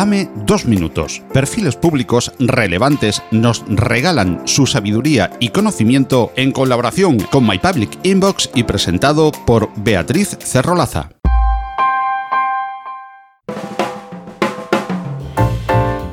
Dame dos minutos. Perfiles públicos relevantes nos regalan su sabiduría y conocimiento en colaboración con My Public Inbox y presentado por Beatriz Cerrolaza.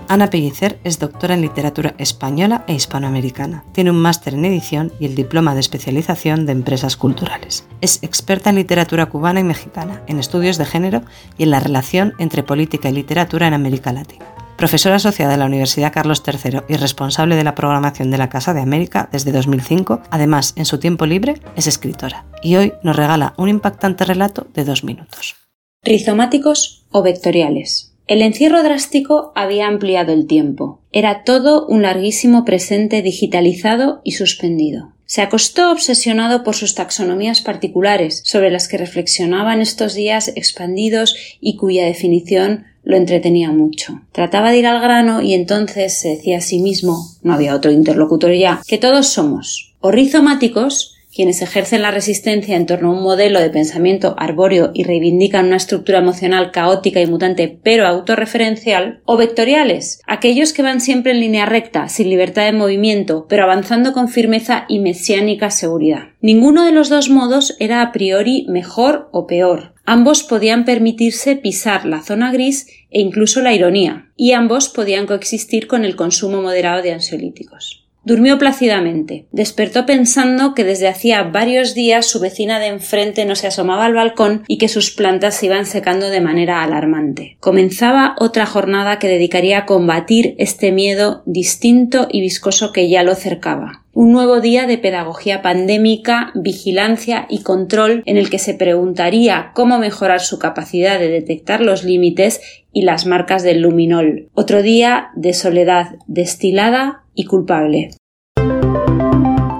Ana Pellicer es doctora en literatura española e hispanoamericana. Tiene un máster en edición y el diploma de especialización de empresas culturales. Es experta en literatura cubana y mexicana, en estudios de género y en la relación entre política y literatura en América Latina. Profesora asociada en la Universidad Carlos III y responsable de la programación de la Casa de América desde 2005, además, en su tiempo libre, es escritora. Y hoy nos regala un impactante relato de dos minutos. Rizomáticos o vectoriales. El encierro drástico había ampliado el tiempo. Era todo un larguísimo presente digitalizado y suspendido. Se acostó obsesionado por sus taxonomías particulares, sobre las que reflexionaba en estos días expandidos y cuya definición lo entretenía mucho. Trataba de ir al grano y entonces se decía a sí mismo, no había otro interlocutor ya, que todos somos o rizomáticos quienes ejercen la resistencia en torno a un modelo de pensamiento arbóreo y reivindican una estructura emocional caótica y mutante pero autorreferencial, o vectoriales, aquellos que van siempre en línea recta, sin libertad de movimiento, pero avanzando con firmeza y mesiánica seguridad. Ninguno de los dos modos era a priori mejor o peor. Ambos podían permitirse pisar la zona gris e incluso la ironía, y ambos podían coexistir con el consumo moderado de ansiolíticos. Durmió plácidamente. Despertó pensando que desde hacía varios días su vecina de enfrente no se asomaba al balcón y que sus plantas se iban secando de manera alarmante. Comenzaba otra jornada que dedicaría a combatir este miedo distinto y viscoso que ya lo cercaba un nuevo día de pedagogía pandémica, vigilancia y control en el que se preguntaría cómo mejorar su capacidad de detectar los límites y las marcas del luminol. Otro día de soledad destilada y culpable.